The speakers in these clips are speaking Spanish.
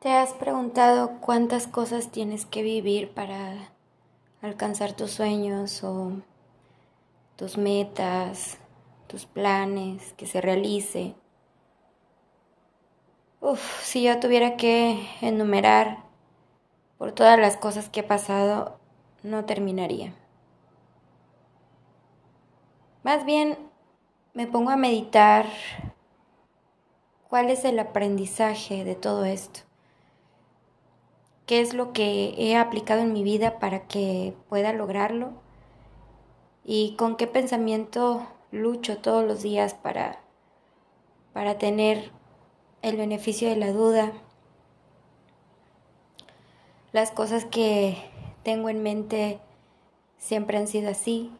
¿Te has preguntado cuántas cosas tienes que vivir para alcanzar tus sueños o tus metas, tus planes, que se realice? Uf, si yo tuviera que enumerar por todas las cosas que he pasado, no terminaría. Más bien me pongo a meditar cuál es el aprendizaje de todo esto qué es lo que he aplicado en mi vida para que pueda lograrlo y con qué pensamiento lucho todos los días para, para tener el beneficio de la duda. Las cosas que tengo en mente siempre han sido así,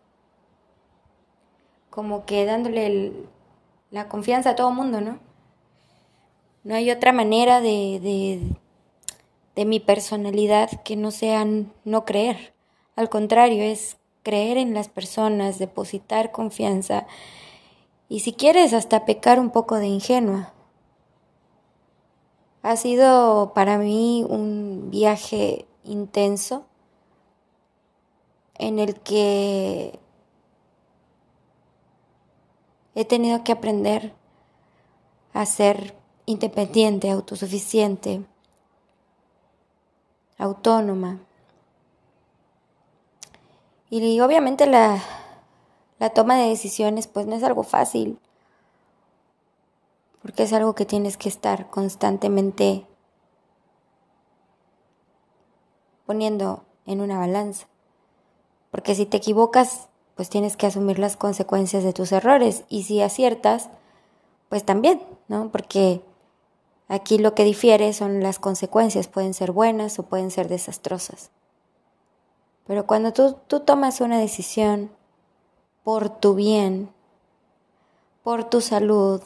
como que dándole la confianza a todo mundo, ¿no? No hay otra manera de mi personalidad que no sean no creer. Al contrario, es creer en las personas, depositar confianza y si quieres hasta pecar un poco de ingenua. Ha sido para mí un viaje intenso en el que he tenido que aprender a ser independiente, autosuficiente, autónoma. Y obviamente la, la toma de decisiones pues no es algo fácil, porque es algo que tienes que estar constantemente poniendo en una balanza. Porque si te equivocas, pues tienes que asumir las consecuencias de tus errores. Y si aciertas, pues también, ¿no? Porque Aquí lo que difiere son las consecuencias, pueden ser buenas o pueden ser desastrosas. Pero cuando tú, tú tomas una decisión por tu bien, por tu salud,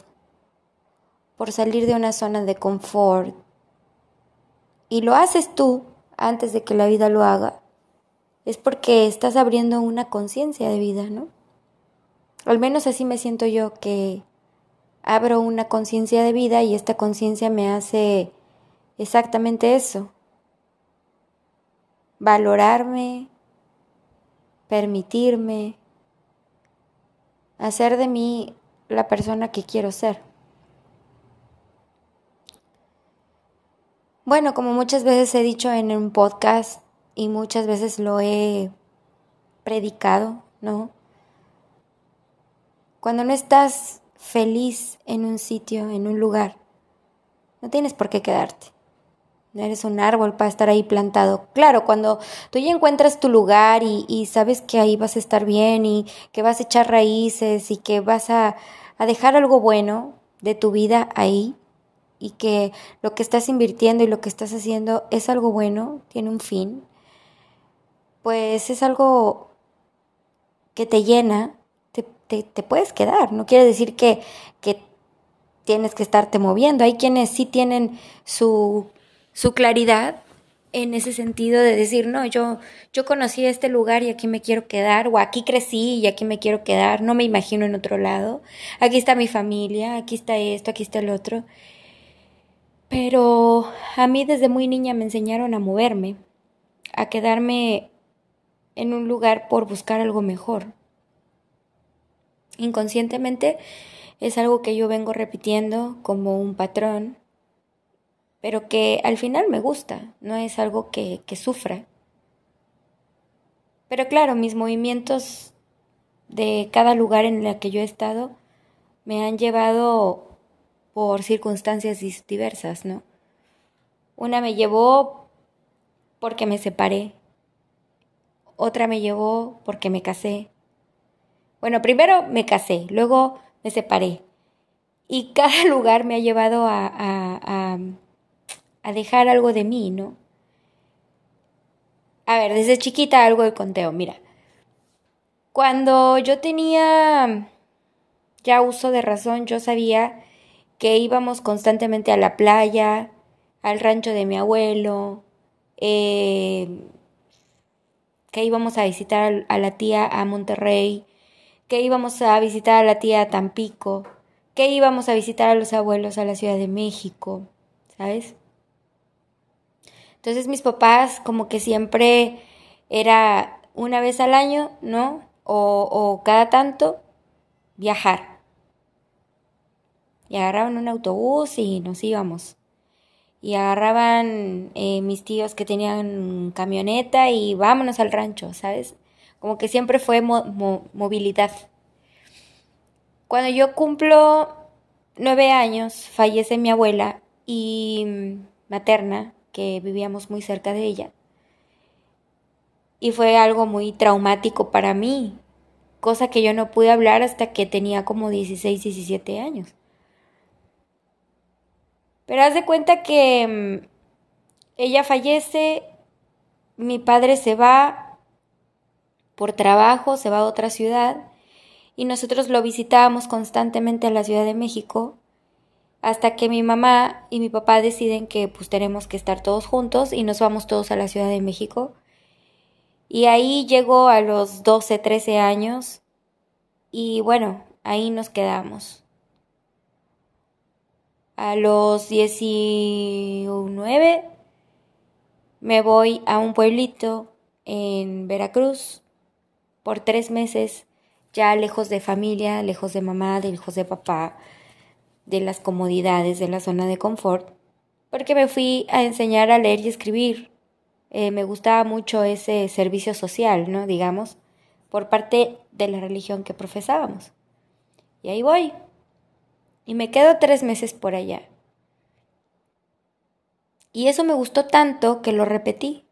por salir de una zona de confort, y lo haces tú antes de que la vida lo haga, es porque estás abriendo una conciencia de vida, ¿no? Al menos así me siento yo que abro una conciencia de vida y esta conciencia me hace exactamente eso. Valorarme, permitirme, hacer de mí la persona que quiero ser. Bueno, como muchas veces he dicho en un podcast y muchas veces lo he predicado, ¿no? Cuando no estás feliz en un sitio, en un lugar, no tienes por qué quedarte. No eres un árbol para estar ahí plantado. Claro, cuando tú ya encuentras tu lugar y, sabes que ahí vas a estar bien y que vas a echar raíces y que vas a, a dejar algo bueno de tu vida ahí y que lo que estás invirtiendo y lo que estás haciendo es algo bueno, tiene un fin, pues es algo que te llena te, puedes quedar. No quiere decir que, que tienes que estarte moviendo. Hay quienes sí tienen su, su claridad en ese sentido de decir, no, yo, yo conocí este lugar y aquí me quiero quedar, o aquí crecí y aquí me quiero quedar, no me imagino en otro lado, aquí está mi familia, aquí está esto, aquí está el otro. Pero a mí desde muy niña me enseñaron a moverme, a quedarme en un lugar por buscar algo mejor inconscientemente es algo que yo vengo repitiendo como un patrón, pero que al final me gusta, no es algo que, que sufra. Pero claro, mis movimientos de cada lugar en el que yo he estado me han llevado por circunstancias diversas, ¿no? Una me llevó porque me separé, otra me llevó porque me casé, bueno, primero me casé, luego me separé. Y cada lugar me ha llevado a, a, a, dejar algo de mí, ¿no? A ver, desde chiquita algo de conteo, mira. Cuando yo tenía ya uso de razón, yo sabía que íbamos constantemente a la playa, al rancho de mi abuelo, eh, que íbamos a visitar a la tía a Monterrey, que íbamos a visitar a la tía Tampico, que íbamos a visitar a los abuelos a la Ciudad de México, ¿sabes? Entonces mis papás como que siempre era una vez al año, ¿no? O, cada tanto viajar. Y agarraban un autobús y nos íbamos. Y agarraban eh, mis tíos que tenían camioneta y vámonos al rancho, ¿sabes? Como que siempre fue movilidad. Cuando yo cumplo nueve años, fallece mi abuela y mm, materna, que vivíamos muy cerca de ella. Y fue algo muy traumático para mí, cosa que yo no pude hablar hasta que tenía como 16, 17 años. Pero haz de cuenta que mm, ella fallece, mi padre se va por trabajo, se va a otra ciudad y nosotros lo visitábamos constantemente en la Ciudad de México hasta que mi mamá y mi papá deciden que pues tenemos que estar todos juntos y nos vamos todos a la Ciudad de México. Y ahí llegó a los 12, 13 años y bueno, ahí nos quedamos. A los 19 me voy a un pueblito en Veracruz por tres meses, ya lejos de familia, lejos de mamá, lejos de papá, de las comodidades de la zona de confort, porque me fui a enseñar a leer y escribir. Eh, me gustaba mucho ese servicio social, ¿no? Digamos, por parte de la religión que profesábamos. Y ahí voy. Y me quedo tres meses por allá. Y eso me gustó tanto que lo repetí.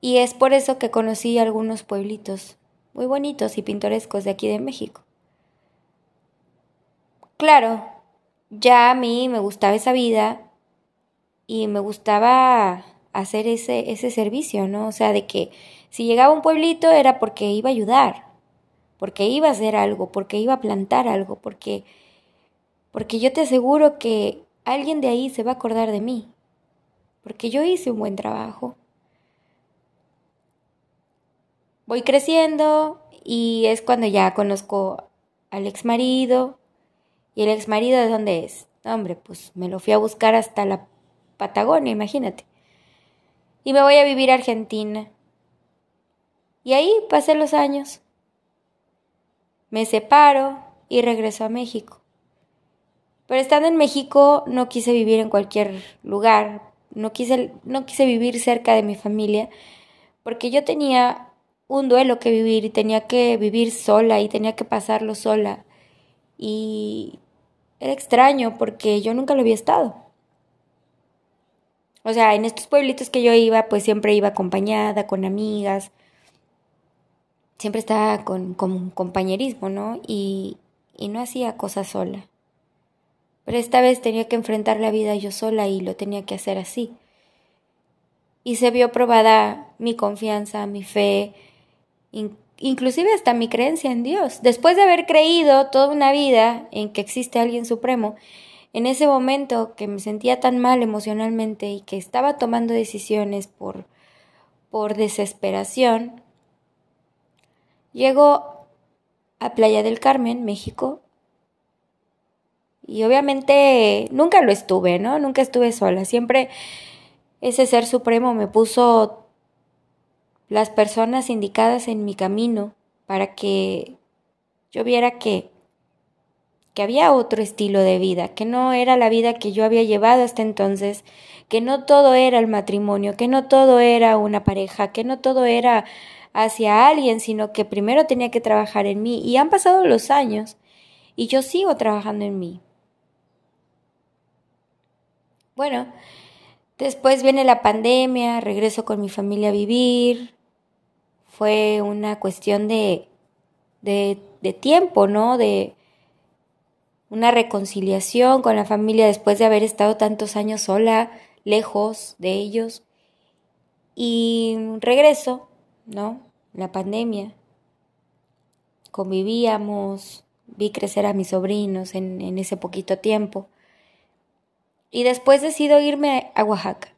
Y es por eso que conocí algunos pueblitos muy bonitos y pintorescos de aquí de México. Claro, ya a mí me gustaba esa vida y me gustaba hacer ese, ese servicio, ¿no? O sea, de que si llegaba a un pueblito era porque iba a ayudar, porque iba a hacer algo, porque iba a plantar algo, porque, porque yo te aseguro que alguien de ahí se va a acordar de mí, porque yo hice un buen trabajo. Voy creciendo y es cuando ya conozco al ex marido, ¿Y el ex marido de dónde es? Hombre, pues me lo fui a buscar hasta la Patagonia, imagínate. Y me voy a vivir a Argentina. Y ahí pasé los años. Me separo y regreso a México. Pero estando en México no quise vivir en cualquier lugar, no quise, no quise vivir cerca de mi familia, porque yo tenía un duelo que vivir y tenía que vivir sola y tenía que pasarlo sola y era extraño porque yo nunca lo había estado. O sea, en estos pueblitos que yo iba, pues siempre iba acompañada, con amigas, siempre estaba con, con compañerismo, ¿no? Y, y no hacía cosas sola. Pero esta vez tenía que enfrentar la vida yo sola y lo tenía que hacer así. Y se vio probada mi confianza, mi fe, inclusive hasta mi creencia en Dios. Después de haber creído toda una vida en que existe alguien supremo, en ese momento que me sentía tan mal emocionalmente y que estaba tomando decisiones por, por desesperación, llego a Playa del Carmen, México, y obviamente nunca lo estuve, ¿no? Nunca estuve sola, siempre ese ser supremo me puso las personas indicadas en mi camino para que yo viera que, que había otro estilo de vida, que no era la vida que yo había llevado hasta entonces, que no todo era el matrimonio, que no todo era una pareja, que no todo era hacia alguien, sino que primero tenía que trabajar en mí. Y han pasado los años y yo sigo trabajando en mí. Bueno, después viene la pandemia, regreso con mi familia a vivir, fue una cuestión de, de, tiempo, ¿no? De una reconciliación con la familia después de haber estado tantos años sola, lejos de ellos. Y regreso, ¿no? La pandemia. Convivíamos, vi crecer a mis sobrinos en, en ese poquito tiempo. Y después decido irme a Oaxaca.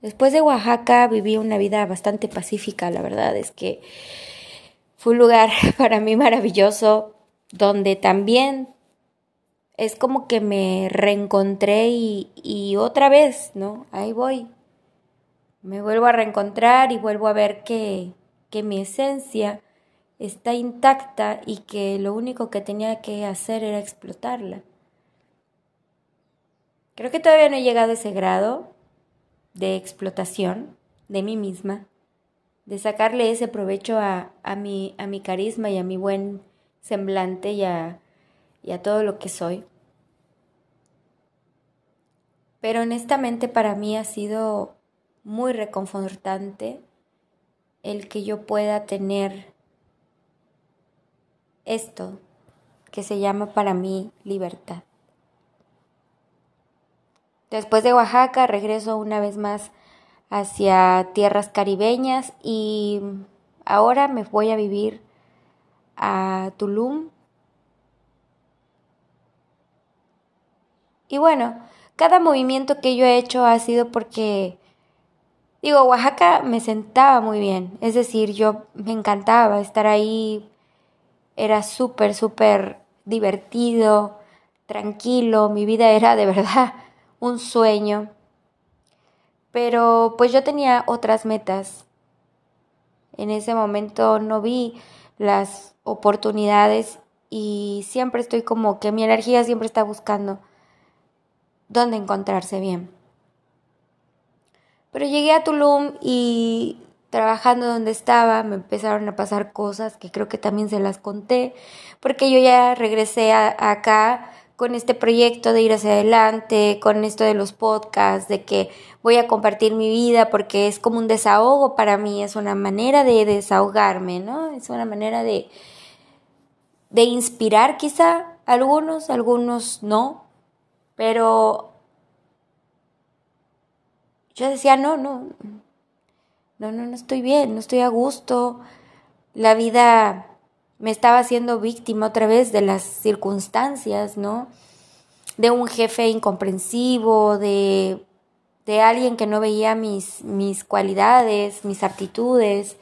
Después de Oaxaca viví una vida bastante pacífica, la verdad es que fue un lugar para mí maravilloso, donde también es como que me reencontré y, otra vez, ¿no? Ahí voy. Me vuelvo a reencontrar y vuelvo a ver que, que mi esencia está intacta y que lo único que tenía que hacer era explotarla. Creo que todavía no he llegado a ese grado de explotación de mí misma, de sacarle ese provecho a, a, mi, a mi carisma y a mi buen semblante y a, y a todo lo que soy. Pero honestamente para mí ha sido muy reconfortante el que yo pueda tener esto que se llama para mí libertad. Después de Oaxaca regreso una vez más hacia tierras caribeñas y ahora me voy a vivir a Tulum. Y bueno, cada movimiento que yo he hecho ha sido porque, digo, Oaxaca me sentaba muy bien, es decir, yo me encantaba estar ahí, era súper, súper divertido, tranquilo, mi vida era de verdad un sueño. Pero pues yo tenía otras metas. En ese momento no vi las oportunidades y siempre estoy como que mi energía siempre está buscando dónde encontrarse bien. Pero llegué a Tulum y trabajando donde estaba me empezaron a pasar cosas que creo que también se las conté, porque yo ya regresé acá con este proyecto de ir hacia adelante, con esto de los podcasts, de que voy a compartir mi vida porque es como un desahogo para mí, es una manera de desahogarme, ¿no? Es una manera de, de inspirar quizá algunos, algunos no, pero yo decía, no, no, no, no, no estoy bien, no estoy a gusto, la vida me estaba haciendo víctima otra vez de las circunstancias, ¿no? De un jefe incomprensivo, de, de alguien que no veía mis, mis cualidades, mis aptitudes,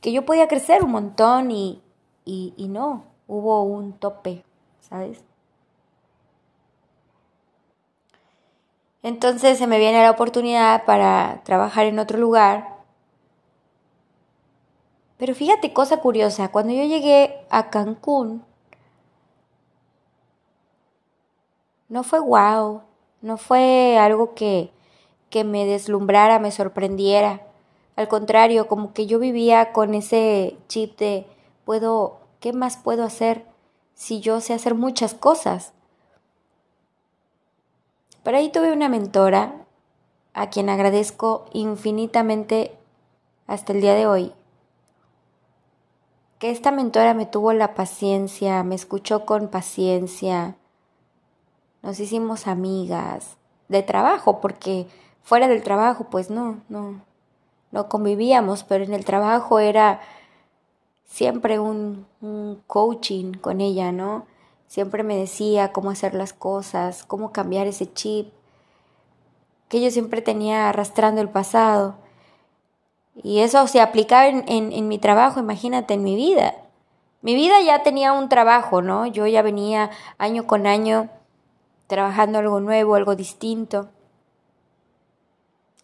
que yo podía crecer un montón y, y, y no, hubo un tope, ¿sabes? Entonces se me viene la oportunidad para trabajar en otro lugar pero fíjate, cosa curiosa, cuando yo llegué a Cancún, no fue wow, no fue algo que, que me deslumbrara, me sorprendiera. Al contrario, como que yo vivía con ese chip de, puedo, ¿qué más puedo hacer si yo sé hacer muchas cosas? Pero ahí tuve una mentora a quien agradezco infinitamente hasta el día de hoy, que esta mentora me tuvo la paciencia, me escuchó con paciencia, nos hicimos amigas de trabajo, porque fuera del trabajo pues no, no, no convivíamos, pero en el trabajo era siempre un, un coaching con ella, ¿no? Siempre me decía cómo hacer las cosas, cómo cambiar ese chip que yo siempre tenía arrastrando el pasado. Y eso se aplicaba en, en, mi trabajo, imagínate, en mi vida. Mi vida ya tenía un trabajo, ¿no? Yo ya venía año con año trabajando algo nuevo, algo distinto.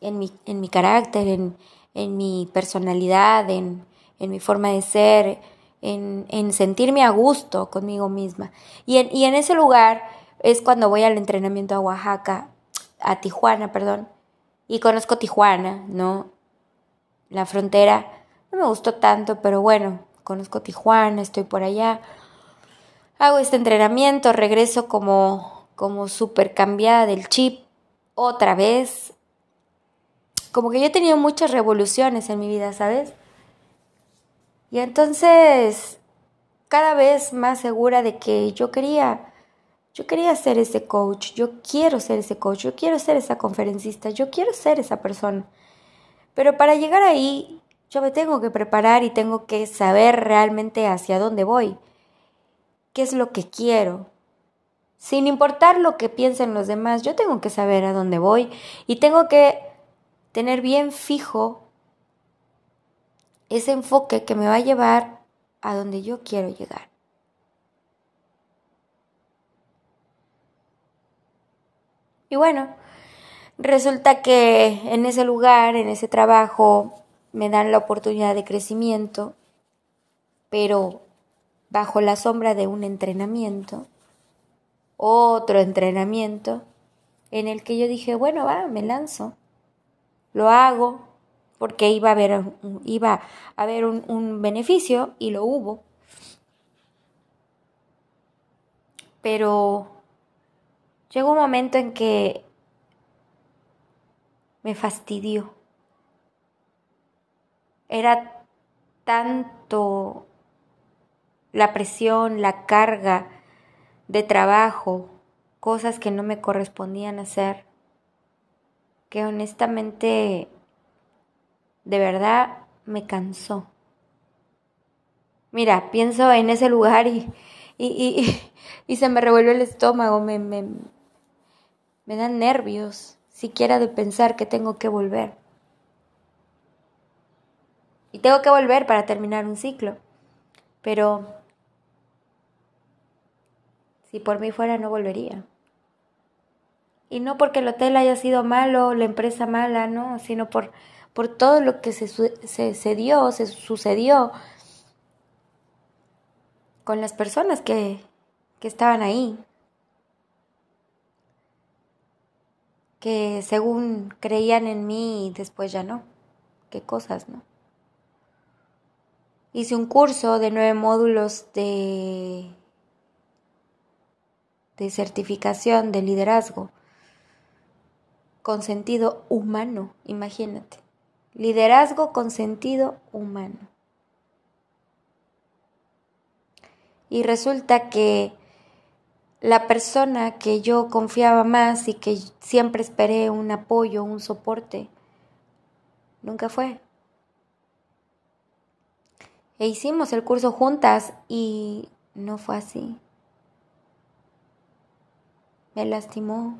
En mi, en mi carácter, en, en mi personalidad, en, en mi forma de ser, en, en, sentirme a gusto conmigo misma. Y en, y en ese lugar es cuando voy al entrenamiento a Oaxaca, a Tijuana, perdón, y conozco Tijuana, ¿no? La frontera no me gustó tanto, pero bueno, conozco Tijuana, estoy por allá. Hago este entrenamiento, regreso como, como súper cambiada del chip otra vez. Como que yo he tenido muchas revoluciones en mi vida, ¿sabes? Y entonces, cada vez más segura de que yo quería, yo quería ser ese coach, yo quiero ser ese coach, yo quiero ser esa conferencista, yo quiero ser esa persona. Pero para llegar ahí, yo me tengo que preparar y tengo que saber realmente hacia dónde voy, qué es lo que quiero. Sin importar lo que piensen los demás, yo tengo que saber a dónde voy y tengo que tener bien fijo ese enfoque que me va a llevar a donde yo quiero llegar. Y bueno, resulta que en ese lugar, en ese trabajo, me dan la oportunidad de crecimiento, pero bajo la sombra de un entrenamiento, otro entrenamiento, en el que yo dije, bueno, va, me lanzo, lo hago, porque iba a haber, iba a haber un, un beneficio y lo hubo. Pero llegó un momento en que me fastidió. Era tanto la presión, la carga de trabajo, cosas que no me correspondían hacer, que honestamente, de verdad, me cansó. Mira, pienso en ese lugar y, y, y, se me revuelve el estómago, me, me, me dan nervios, siquiera de pensar que tengo que volver. Y tengo que volver para terminar un ciclo. Pero si por mí fuera no volvería. Y no porque el hotel haya sido malo, la empresa mala, no, sino por, por todo lo que se, se, se dio, se sucedió con las personas que, que estaban ahí. Que según creían en mí y después ya no. Qué cosas, ¿no? Hice un curso de nueve módulos de, de certificación de liderazgo con sentido humano, imagínate. Liderazgo con sentido humano. Y resulta que la persona que yo confiaba más y que siempre esperé un apoyo, un soporte, nunca fue. E hicimos el curso juntas y no fue así. Me lastimó,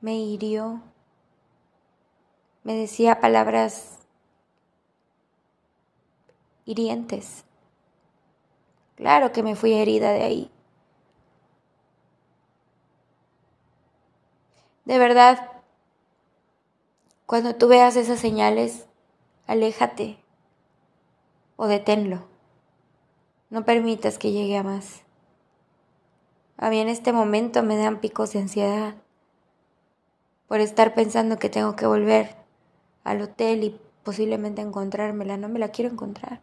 me hirió, me decía palabras hirientes. Claro que me fui herida de ahí. De verdad, cuando tú veas esas señales, aléjate o deténlo. No permitas que llegue a más. A mí en este momento me dan picos de ansiedad por estar pensando que tengo que volver al hotel y posiblemente encontrármela. No me la quiero encontrar.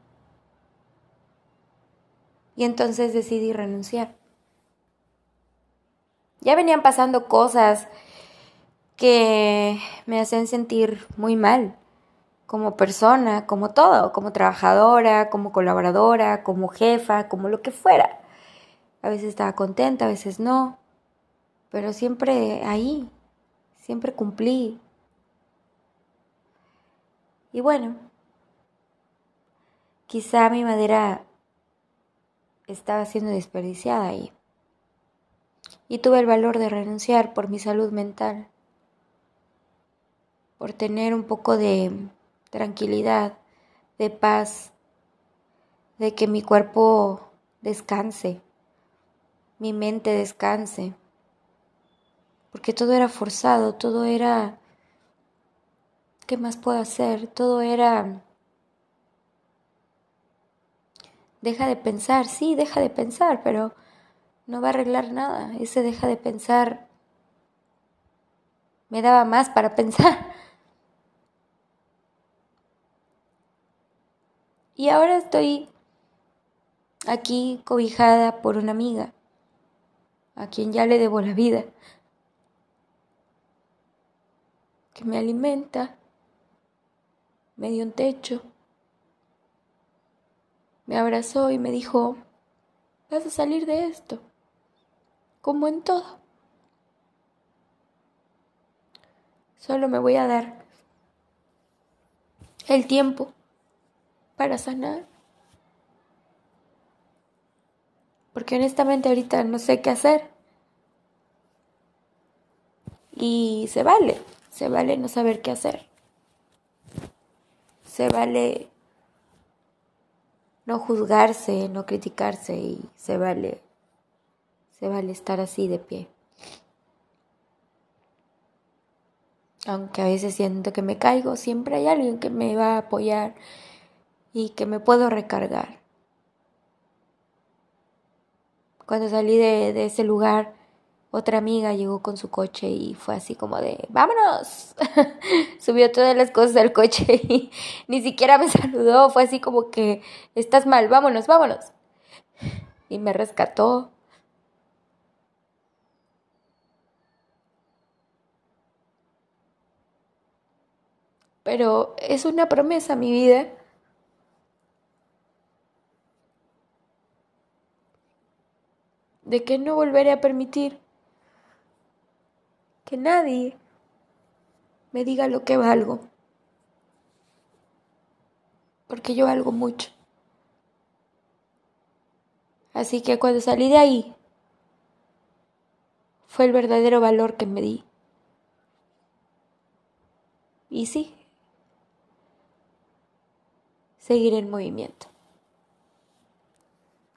Y entonces decidí renunciar. Ya venían pasando cosas que me hacen sentir muy mal como persona, como todo, como trabajadora, como colaboradora, como jefa, como lo que fuera. A veces estaba contenta, a veces no, pero siempre ahí, siempre cumplí. Y bueno, quizá mi madera estaba siendo desperdiciada ahí. Y tuve el valor de renunciar por mi salud mental, por tener un poco de tranquilidad, de paz, de que mi cuerpo descanse, mi mente descanse, porque todo era forzado, todo era, ¿qué más puedo hacer? Todo era, deja de pensar, sí, deja de pensar, pero no va a arreglar nada, ese deja de pensar me daba más para pensar. Y ahora estoy aquí cobijada por una amiga, a quien ya le debo la vida, que me alimenta, me dio un techo, me abrazó y me dijo, vas a salir de esto, como en todo. Solo me voy a dar el tiempo para sanar. Porque honestamente ahorita no sé qué hacer. Y se vale, se vale no saber qué hacer. Se vale no juzgarse, no criticarse y se vale se vale estar así de pie. Aunque a veces siento que me caigo, siempre hay alguien que me va a apoyar y que me puedo recargar. Cuando salí de, ese lugar, otra amiga llegó con su coche y fue así como de, vámonos. Subió todas las cosas al coche y ni siquiera me saludó. Fue así como que, estás mal, vámonos, vámonos. Y me rescató. Pero es una promesa mi vida. De que no volveré a permitir que nadie me diga lo que valgo, porque yo valgo mucho. Así que cuando salí de ahí, fue el verdadero valor que me di. Y sí, seguir en movimiento.